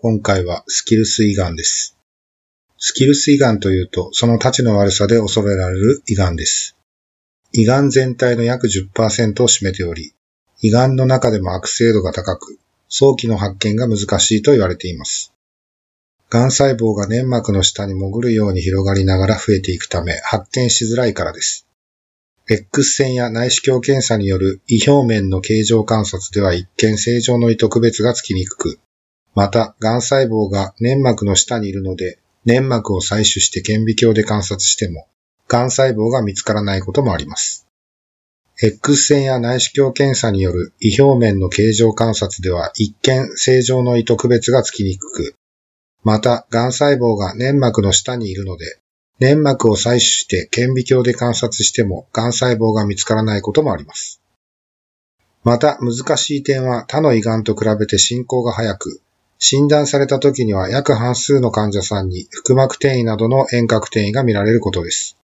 今回はスキルス胃がんです。スキルス胃がんというと、その立ちの悪さで恐れられる胃がんです。胃がん全体の約10%を占めており、胃がんの中でも悪性度が高く、早期の発見が難しいと言われています。がん細胞が粘膜の下に潜るように広がりながら増えていくため、発見しづらいからです。X 線や内視鏡検査による胃表面の形状観察では一見正常の胃と区別がつきにくく、また、癌細胞が粘膜の下にいるので、粘膜を採取して顕微鏡で観察しても、癌細胞が見つからないこともあります。X 線や内視鏡検査による胃表面の形状観察では一見正常の胃と区別がつきにくく、また、癌細胞が粘膜の下にいるので、粘膜を採取して顕微鏡で観察しても癌細胞が見つからないこともあります。また難しい点は他の胃がんと比べて進行が早く、診断された時には約半数の患者さんに腹膜転移などの遠隔転移が見られることです。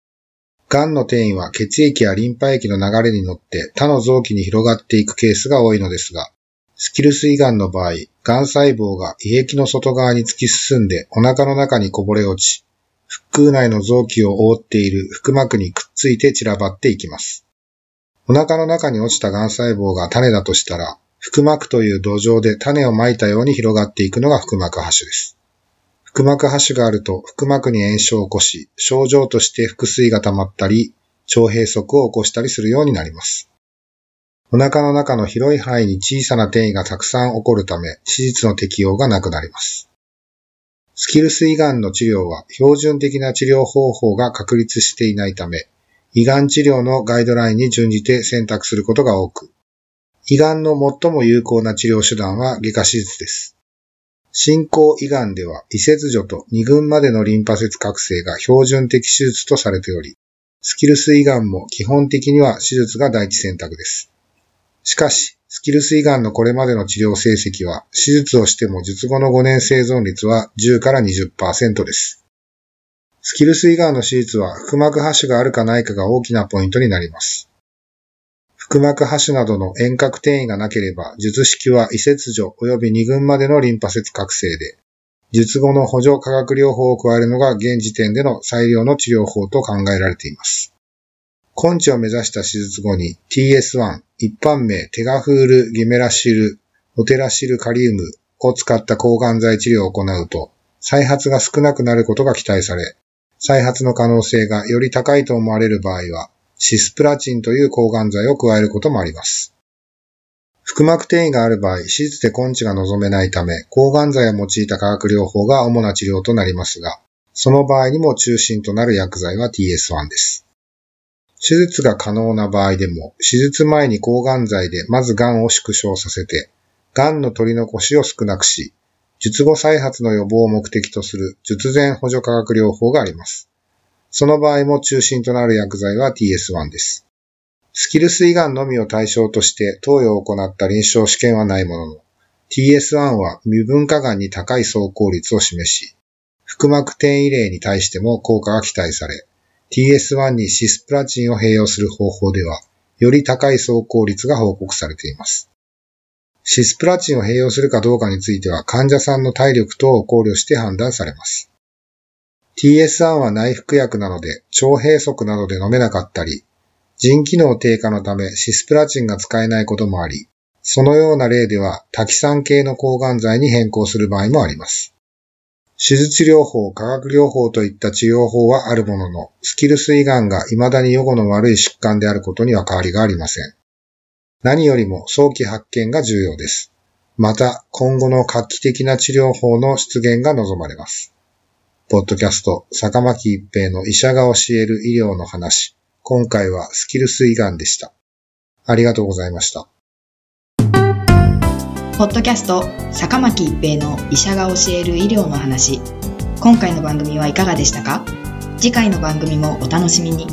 癌の転移は血液やリンパ液の流れに乗って他の臓器に広がっていくケースが多いのですが、スキルス胃がんの場合、癌細胞が胃壁の外側に突き進んでお腹の中にこぼれ落ち、腹腔内の臓器を覆っている腹膜にくっついて散らばっていきます。お腹の中に落ちた癌細胞が種だとしたら、腹膜という土壌で種をまいたように広がっていくのが腹膜播種です。腹膜播種があると腹膜に炎症を起こし、症状として腹水が溜まったり、腸閉塞を起こしたりするようになります。お腹の中の広い範囲に小さな転移がたくさん起こるため、手術の適用がなくなります。スキルス胃がんの治療は標準的な治療方法が確立していないため、胃がん治療のガイドラインに準じて選択することが多く、胃がんの最も有効な治療手段は外科手術です。進行胃がんでは胃切除と2群までのリンパ節覚醒が標準的手術とされており、スキルス胃がんも基本的には手術が第一選択です。しかし、スキルス胃がんのこれまでの治療成績は、手術をしても術後の5年生存率は10から20%です。スキルス胃がんの手術は腹膜播種があるかないかが大きなポイントになります。腹膜播種などの遠隔転移がなければ、術式は胃切除及び2群までのリンパ節覚醒で、術後の補助化学療法を加えるのが現時点での最良の治療法と考えられています。根治を目指した手術後に TS1、一般名テガフールギメラシル、オテラシルカリウムを使った抗がん剤治療を行うと、再発が少なくなることが期待され、再発の可能性がより高いと思われる場合は、シスプラチンという抗がん剤を加えることもあります。腹膜転移がある場合、手術で根治が望めないため、抗がん剤を用いた化学療法が主な治療となりますが、その場合にも中心となる薬剤は TS1 です。手術が可能な場合でも、手術前に抗がん剤でまず癌を縮小させて、癌の取り残しを少なくし、術後再発の予防を目的とする術前補助化学療法があります。その場合も中心となる薬剤は TS1 です。スキルス胃がんのみを対象として投与を行った臨床試験はないものの、TS1 は未分化がんに高い走行率を示し、腹膜転移例に対しても効果が期待され、TS1 にシスプラチンを併用する方法では、より高い走行率が報告されています。シスプラチンを併用するかどうかについては患者さんの体力等を考慮して判断されます。TS1 は内服薬なので腸閉塞などで飲めなかったり、腎機能低下のためシスプラチンが使えないこともあり、そのような例ではタキ酸系の抗がん剤に変更する場合もあります。手術療法、化学療法といった治療法はあるものの、スキルス胃がんが未だに予後の悪い疾患であることには変わりがありません。何よりも早期発見が重要です。また、今後の画期的な治療法の出現が望まれます。ポッドキャスト、坂巻一平の医者が教える医療の話。今回はスキルス胃がんでした。ありがとうございました。ポッドキャスト坂巻一平の医者が教える医療の話今回の番組はいかがでしたか？次回の番組もお楽しみに